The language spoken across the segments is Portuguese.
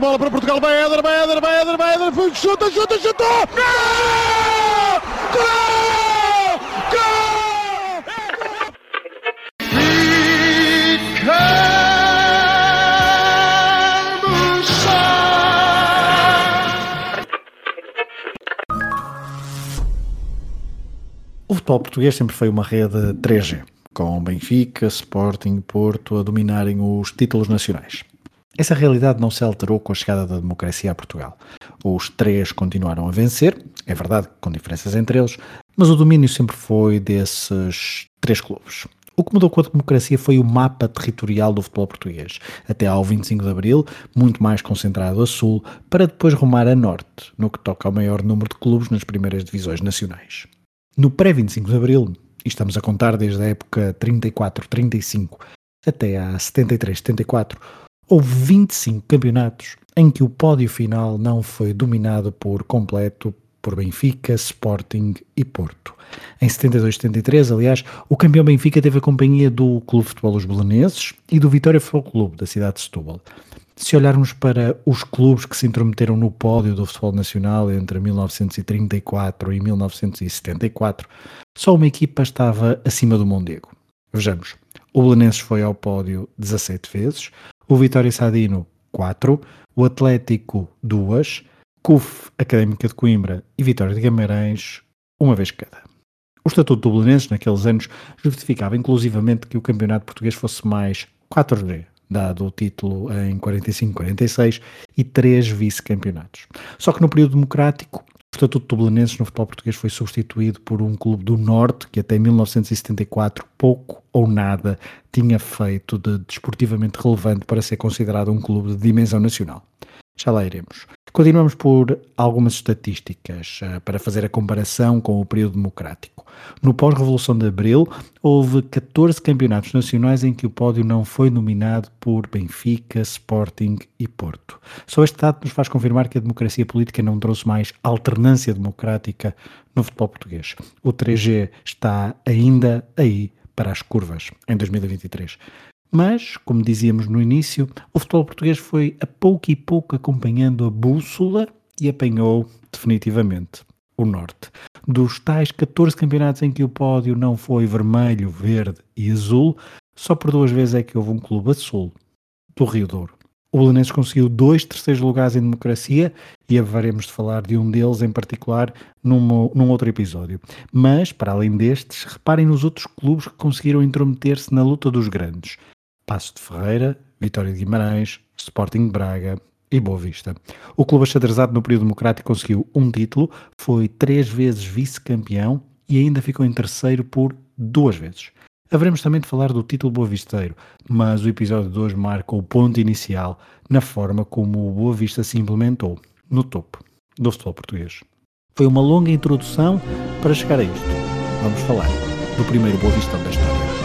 bola para Portugal, vai Éder, vai Éder, vai Éder, vai Éder, foi, chuta, chuta, chutou! Gol! Gol! Gol! O futebol português sempre foi uma rede 3G, com Benfica, Sporting, Porto a dominarem os títulos nacionais. Essa realidade não se alterou com a chegada da democracia a Portugal. Os três continuaram a vencer, é verdade, com diferenças entre eles, mas o domínio sempre foi desses três clubes. O que mudou com a democracia foi o mapa territorial do futebol português, até ao 25 de abril, muito mais concentrado a sul, para depois rumar a norte, no que toca ao maior número de clubes nas primeiras divisões nacionais. No pré-25 de abril, e estamos a contar desde a época 34-35 até a 73-74, Houve 25 campeonatos em que o pódio final não foi dominado por completo por Benfica, Sporting e Porto. Em 72-73, aliás, o campeão Benfica teve a companhia do Clube de Futebol Os Belenenses e do Vitória Futebol Clube da cidade de Setúbal. Se olharmos para os clubes que se intrometeram no pódio do futebol nacional entre 1934 e 1974, só uma equipa estava acima do Mondego. Vejamos, o Belenenses foi ao pódio 17 vezes, o Vitória Sadino 4, o Atlético 2, CUF Académica de Coimbra e Vitória de Guimarães uma vez cada. O Estatuto do Belenenses naqueles anos justificava inclusivamente que o campeonato português fosse mais 4G, dado o título em 45-46 e três vice-campeonatos. Só que no período democrático o Estatuto do Belenenses no futebol português foi substituído por um clube do Norte que até 1974 pouco ou nada tinha feito de desportivamente relevante para ser considerado um clube de dimensão nacional. Já lá iremos. Continuamos por algumas estatísticas uh, para fazer a comparação com o período democrático. No pós-revolução de Abril, houve 14 campeonatos nacionais em que o pódio não foi nominado por Benfica, Sporting e Porto. Só este dado nos faz confirmar que a democracia política não trouxe mais alternância democrática no futebol português. O 3G está ainda aí para as curvas em 2023. Mas, como dizíamos no início, o futebol português foi a pouco e pouco acompanhando a bússola e apanhou definitivamente o norte. Dos tais 14 campeonatos em que o pódio não foi vermelho, verde e azul, só por duas vezes é que houve um clube azul, do Rio Douro. O Belenenses conseguiu dois terceiros lugares em democracia e haveremos de falar de um deles em particular num, num outro episódio. Mas, para além destes, reparem nos outros clubes que conseguiram intrometer-se na luta dos grandes. Passo de Ferreira, Vitória de Guimarães, Sporting Braga e Boa Vista. O clube achadrezado no período democrático conseguiu um título, foi três vezes vice-campeão e ainda ficou em terceiro por duas vezes. Haveremos também de falar do título Boa Visteiro, mas o episódio de hoje marca o ponto inicial na forma como o Boa Vista se implementou no topo do futebol português. Foi uma longa introdução para chegar a isto. Vamos falar do primeiro Boa Vistão da história.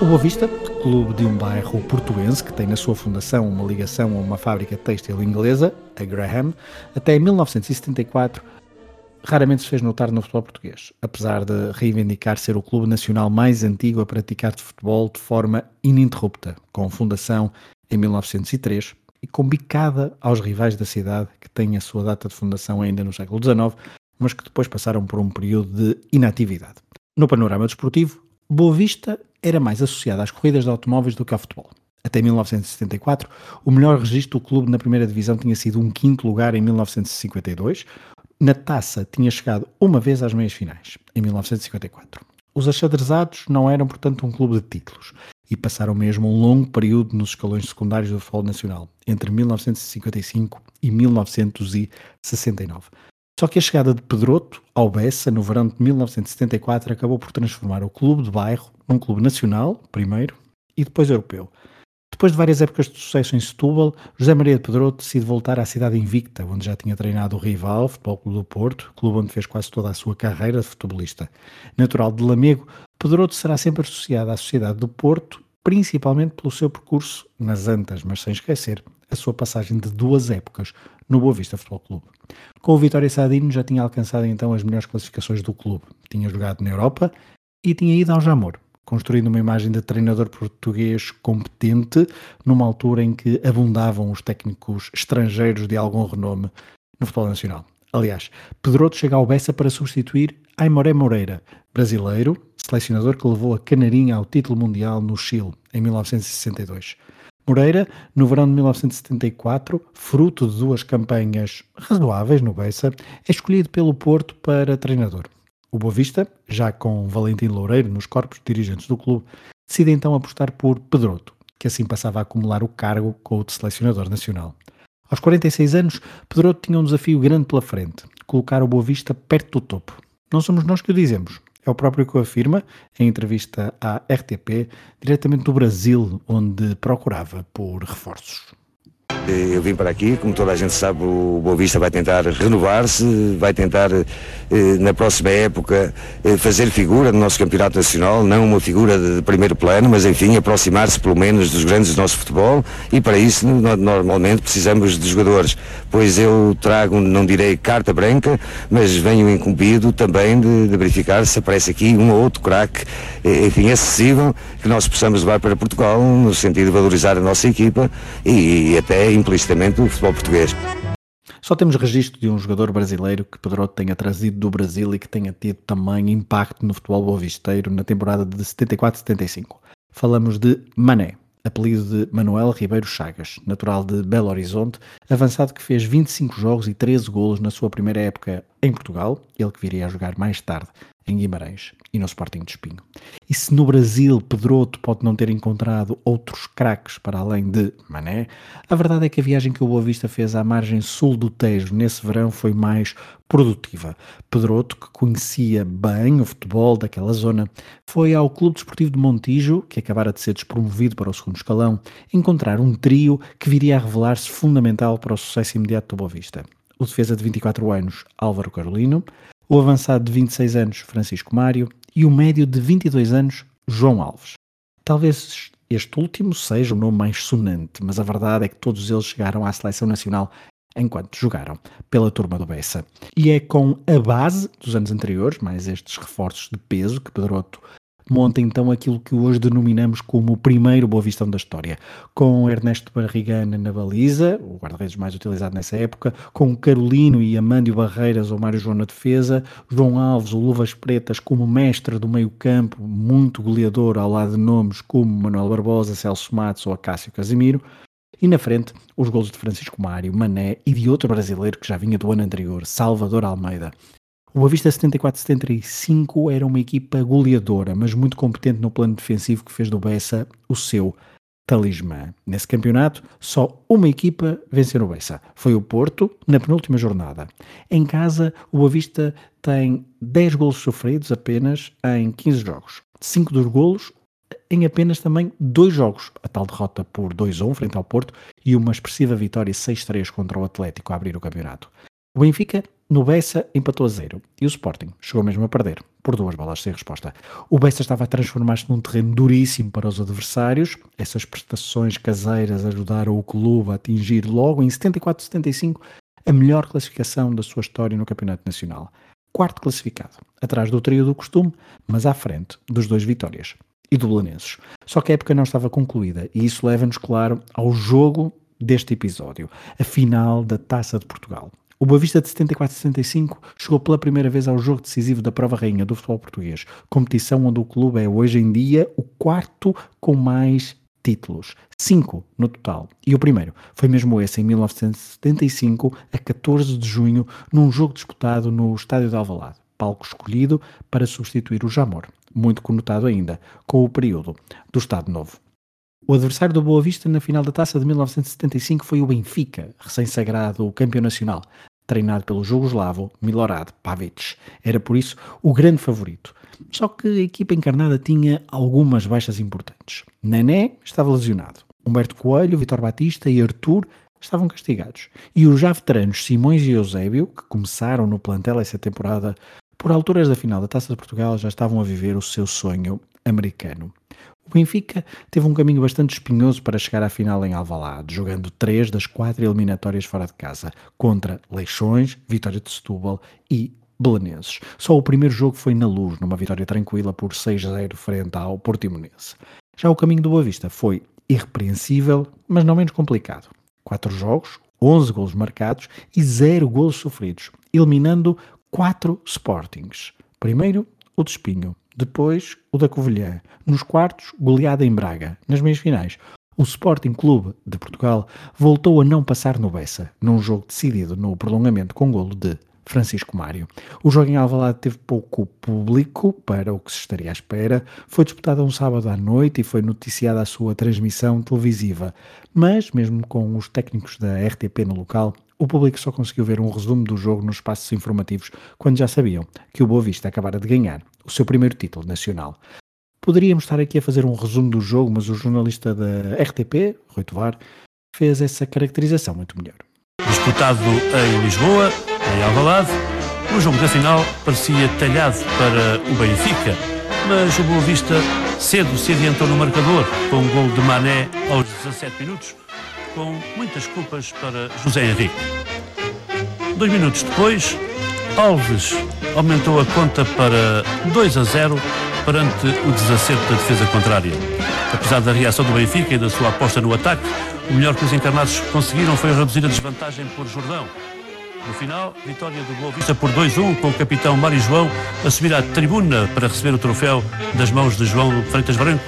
O Boa Vista, clube de um bairro portuense que tem na sua fundação uma ligação a uma fábrica têxtil inglesa, a Graham, até 1974 raramente se fez notar no futebol português, apesar de reivindicar ser o clube nacional mais antigo a praticar de futebol de forma ininterrupta, com fundação em 1903 e com bicada aos rivais da cidade que têm a sua data de fundação ainda no século XIX, mas que depois passaram por um período de inatividade. No panorama desportivo, Boa Vista era mais associada às corridas de automóveis do que ao futebol. Até 1974, o melhor registro do clube na primeira divisão tinha sido um quinto lugar em 1952, na taça tinha chegado uma vez às meias finais, em 1954. Os achadrezados não eram, portanto, um clube de títulos. e passaram mesmo um longo período nos escalões secundários do futebol nacional, entre 1955 e 1969. Só que a chegada de Pedroto ao Bessa no verão de 1974 acabou por transformar o clube de bairro num clube nacional, primeiro, e depois europeu. Depois de várias épocas de sucesso em Setúbal, José Maria de Pedroto decide voltar à cidade invicta, onde já tinha treinado o rival, o Futebol Clube do Porto, clube onde fez quase toda a sua carreira de futebolista. Natural de Lamego, Pedroto será sempre associado à sociedade do Porto, principalmente pelo seu percurso nas Antas, mas sem esquecer a sua passagem de duas épocas no Boa Vista Futebol Clube. Com o Vitória Sadino já tinha alcançado então as melhores classificações do clube, tinha jogado na Europa e tinha ido ao Jamor, construindo uma imagem de treinador português competente numa altura em que abundavam os técnicos estrangeiros de algum renome no futebol nacional. Aliás, Pedroto chega ao Bessa para substituir Aimoré Moreira, brasileiro, selecionador que levou a Canarinha ao título mundial no Chile em 1962. Moreira, no verão de 1974, fruto de duas campanhas razoáveis no Bessa, é escolhido pelo Porto para treinador. O Boavista, já com Valentim Loureiro nos corpos dirigentes do clube, decide então apostar por Pedroto, que assim passava a acumular o cargo com o de selecionador nacional. Aos 46 anos, Pedroto tinha um desafio grande pela frente, colocar o Boavista perto do topo. Não somos nós que o dizemos, é o próprio que o afirma em entrevista à RTP, diretamente do Brasil, onde procurava por reforços. Eu vim para aqui, como toda a gente sabe, o Boa Vista vai tentar renovar-se, vai tentar na próxima época eh, fazer figura no nosso campeonato nacional, não uma figura de primeiro plano, mas enfim, aproximar-se pelo menos dos grandes do nosso futebol e para isso normalmente precisamos de jogadores, pois eu trago, não direi carta branca, mas venho incumbido também de, de verificar se aparece aqui um ou outro craque, eh, enfim, acessível, que nós possamos levar para Portugal no sentido de valorizar a nossa equipa e, e até implicitamente o futebol português. Só temos registro de um jogador brasileiro que Pedroto tenha trazido do Brasil e que tenha tido também impacto no futebol boavisteiro na temporada de 74-75. Falamos de Mané, apelido de Manuel Ribeiro Chagas, natural de Belo Horizonte, avançado que fez 25 jogos e 13 golos na sua primeira época em Portugal, ele que viria a jogar mais tarde em Guimarães e no Sporting de Espinho. E se no Brasil Pedroto pode não ter encontrado outros craques para além de Mané, a verdade é que a viagem que o Boa Vista fez à margem sul do Tejo nesse verão foi mais produtiva. Pedroto, que conhecia bem o futebol daquela zona, foi ao Clube Desportivo de Montijo, que acabara de ser despromovido para o segundo escalão, encontrar um trio que viria a revelar-se fundamental para o sucesso imediato do Boa Vista. O defesa de 24 anos, Álvaro Carolino, o avançado de 26 anos, Francisco Mário, e o médio de 22 anos, João Alves. Talvez este último seja o nome mais sonante, mas a verdade é que todos eles chegaram à seleção nacional enquanto jogaram pela turma do Bessa. E é com a base dos anos anteriores, mais estes reforços de peso que Pedroto monta então aquilo que hoje denominamos como o primeiro Boa Vistão da história, com Ernesto Barrigana na baliza, o guarda-redes mais utilizado nessa época, com Carolino e Amândio Barreiras ou Mário João na defesa, João Alves, o Luvas Pretas como mestre do meio campo, muito goleador ao lado de nomes como Manuel Barbosa, Celso Matos ou Acácio Casimiro, e na frente, os golos de Francisco Mário, Mané e de outro brasileiro que já vinha do ano anterior, Salvador Almeida. O Avista 74-75 era uma equipa goleadora, mas muito competente no plano defensivo que fez do Bessa o seu talismã. Nesse campeonato, só uma equipa venceu no Bessa. Foi o Porto, na penúltima jornada. Em casa, o Avista tem 10 golos sofridos apenas em 15 jogos. 5 dos golos em apenas também dois jogos. A tal derrota por 2-1 frente ao Porto e uma expressiva vitória 6-3 contra o Atlético a abrir o campeonato. O Benfica, no Bessa, empatou a zero e o Sporting chegou mesmo a perder, por duas bolas sem resposta. O Bessa estava a transformar-se num terreno duríssimo para os adversários. Essas prestações caseiras ajudaram o clube a atingir logo em 74-75 a melhor classificação da sua história no Campeonato Nacional. Quarto classificado, atrás do trio do costume, mas à frente dos dois vitórias e do Belenenses. Só que a época não estava concluída e isso leva-nos, claro, ao jogo deste episódio, a final da Taça de Portugal. O Boavista de 74-75 chegou pela primeira vez ao jogo decisivo da prova rainha do futebol português, competição onde o clube é hoje em dia o quarto com mais títulos, cinco no total. E o primeiro foi mesmo esse, em 1975, a 14 de junho, num jogo disputado no Estádio de Alvalade, palco escolhido para substituir o Jamor, muito conotado ainda com o período do Estado Novo. O adversário do Boa Vista na final da taça de 1975 foi o Benfica, recém-sagrado campeão nacional, treinado pelo jugoslavo Milorad Pavic. Era por isso o grande favorito. Só que a equipa encarnada tinha algumas baixas importantes. Nené estava lesionado. Humberto Coelho, Vitor Batista e Arthur estavam castigados. E os já veteranos Simões e Eusébio, que começaram no plantel essa temporada, por alturas da final da Taça de Portugal já estavam a viver o seu sonho americano. O Benfica teve um caminho bastante espinhoso para chegar à final em Alvalade, jogando três das quatro eliminatórias fora de casa, contra Leixões, Vitória de Setúbal e Belenenses. Só o primeiro jogo foi na luz, numa vitória tranquila por 6-0 frente ao Portimonense. Já o caminho do Boa Vista foi irrepreensível, mas não menos complicado. Quatro jogos, 11 golos marcados e 0 golos sofridos, eliminando quatro Sportings. Primeiro, o de Espinho, depois o da Covilhã, nos quartos, goleada em Braga, nas meias finais. O Sporting Clube de Portugal voltou a não passar no Bessa, num jogo decidido no prolongamento com golo de Francisco Mário. O jogo em Alvalade teve pouco público para o que se estaria à espera. Foi disputado um sábado à noite e foi noticiada a sua transmissão televisiva. Mas, mesmo com os técnicos da RTP no local, o público só conseguiu ver um resumo do jogo nos espaços informativos quando já sabiam que o Boa Vista acabara de ganhar o seu primeiro título nacional. Poderíamos estar aqui a fazer um resumo do jogo, mas o jornalista da RTP, Rui Tovar, fez essa caracterização muito melhor. Disputado em Lisboa, em Alvalade, o jogo da final parecia talhado para o Benfica, mas o Boa Vista cedo se adiantou no marcador com um gol de Mané aos 17 minutos, com muitas culpas para José Henrique. Dois minutos depois, Alves aumentou a conta para 2 a 0 perante o desacerto da defesa contrária. Apesar da reação do Benfica e da sua aposta no ataque, o melhor que os encarnados conseguiram foi reduzir a desvantagem por Jordão. No final, vitória do Boa Vista por 2-1, com o capitão Mário João a subir à tribuna para receber o troféu das mãos de João Freitas Branco,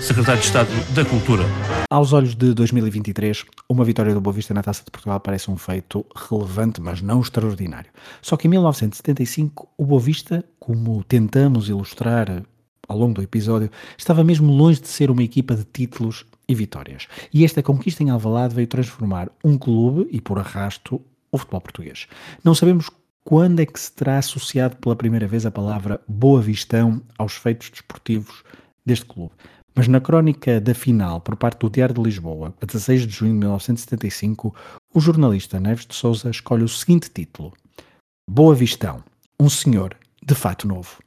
secretário de Estado da Cultura. Aos olhos de 2023, uma vitória do Boa Vista na Taça de Portugal parece um feito relevante, mas não extraordinário. Só que em 1975, o Boa Vista, como tentamos ilustrar ao longo do episódio, estava mesmo longe de ser uma equipa de títulos e vitórias. E esta conquista em Alvalade veio transformar um clube, e por arrasto, o futebol português. Não sabemos quando é que se terá associado pela primeira vez a palavra Boa Vistão aos feitos desportivos deste clube. Mas na crónica da final, por parte do Diário de Lisboa, a 16 de junho de 1975, o jornalista Neves de Souza escolhe o seguinte título: Boa Vistão, um senhor de fato novo.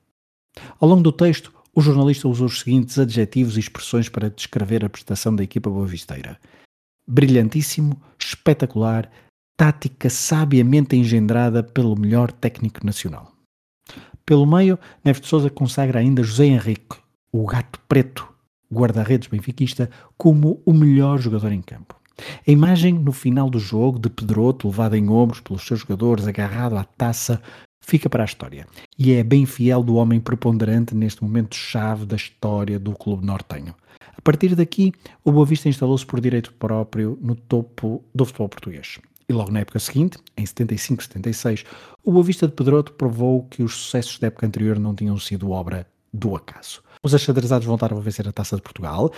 Ao longo do texto, o jornalista usou os seguintes adjetivos e expressões para descrever a prestação da equipa boavisteira: brilhantíssimo, espetacular, tática sabiamente engendrada pelo melhor técnico nacional. Pelo meio, Neves de Souza consagra ainda José Henrique, o gato preto, guarda-redes benfiquista, como o melhor jogador em campo. A imagem no final do jogo de Pedroto, levado em ombros pelos seus jogadores, agarrado à taça, fica para a história. E é bem fiel do homem preponderante neste momento-chave da história do clube nortenho. A partir daqui, o Boa Vista instalou-se por direito próprio no topo do futebol português. E logo na época seguinte, em 75-76, o Boa Vista de Pedroto provou que os sucessos da época anterior não tinham sido obra do acaso. Os achadrezados voltaram a vencer a Taça de Portugal,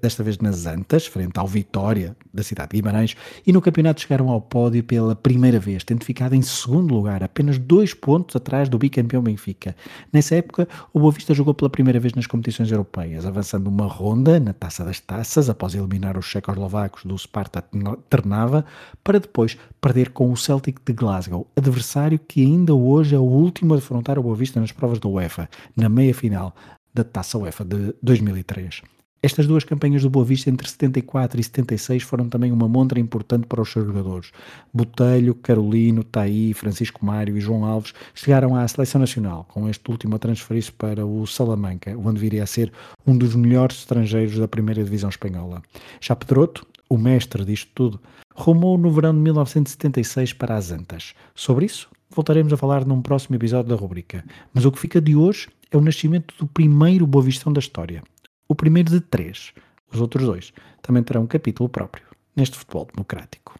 desta vez nas Antas, frente ao Vitória, da cidade de Guimarães, e no campeonato chegaram ao pódio pela primeira vez, tendo ficado em segundo lugar, apenas dois pontos atrás do bicampeão Benfica. Nessa época, o Boa Vista jogou pela primeira vez nas competições europeias, avançando uma ronda na Taça das Taças, após eliminar os checoslovacos do Sparta Trnava, para depois perder com o Celtic de Glasgow, adversário que ainda hoje é o último a defrontar o Boa Vista nas provas da UEFA, na meia-final, da Taça UEFA de 2003. Estas duas campanhas do Boa Vista entre 74 e 76 foram também uma montra importante para os seus jogadores. Botelho, Carolino, Taí, Francisco Mário e João Alves chegaram à seleção nacional, com este último a transferir-se para o Salamanca, onde viria a ser um dos melhores estrangeiros da primeira divisão espanhola. Já Pedroto, o mestre disto tudo, rumou no verão de 1976 para as Antas. Sobre isso, voltaremos a falar num próximo episódio da rubrica. Mas o que fica de hoje é o nascimento do primeiro Boa da história. O primeiro de três. Os outros dois também terão um capítulo próprio neste futebol democrático.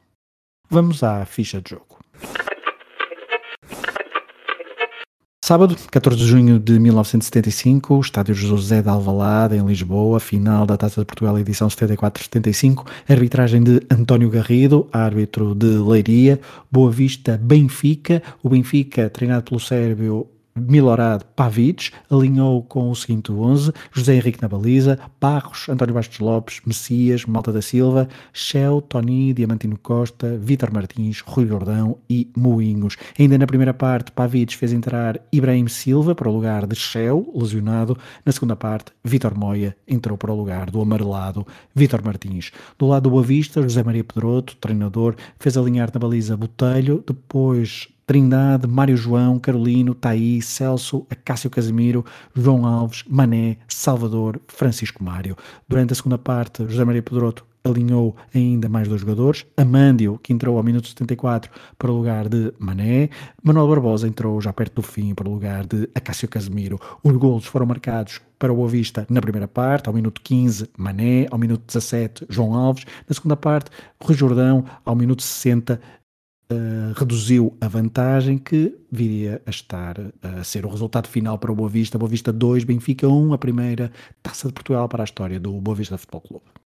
Vamos à ficha de jogo. Sábado, 14 de junho de 1975, estádio José de Alvalade, em Lisboa, final da Taça de Portugal, edição 74-75, arbitragem de António Garrido, árbitro de Leiria, Boa Vista, Benfica, o Benfica, treinado pelo Sérvio Milorad Pavic alinhou com o seguinte 11: José Henrique na baliza, Barros, António Bastos Lopes, Messias, Malta da Silva, Shell, Tony, Diamantino Costa, Vítor Martins, Rui Gordão e Moinhos. Ainda na primeira parte, Pavic fez entrar Ibrahim Silva para o lugar de Shell, lesionado. Na segunda parte, Vítor Moia entrou para o lugar do amarelado Vítor Martins. Do lado do Boa Vista, José Maria Pedroto, treinador, fez alinhar na baliza Botelho, depois Trindade, Mário João, Carolino, Taí, Celso, Acácio Casimiro, João Alves, Mané, Salvador, Francisco Mário. Durante a segunda parte, José Maria Pedroto alinhou ainda mais dois jogadores. Amândio, que entrou ao minuto 74 para o lugar de Mané. Manuel Barbosa entrou já perto do fim para o lugar de Acácio Casemiro. Os golos foram marcados para o Boa Vista na primeira parte, ao minuto 15, Mané, ao minuto 17, João Alves. Na segunda parte, Rui Jordão, ao minuto 60, Uh, reduziu a vantagem que viria a estar uh, a ser o resultado final para o Boa Vista. Boa Vista 2, Benfica 1, a primeira taça de Portugal para a história do Boa Vista Futebol Clube.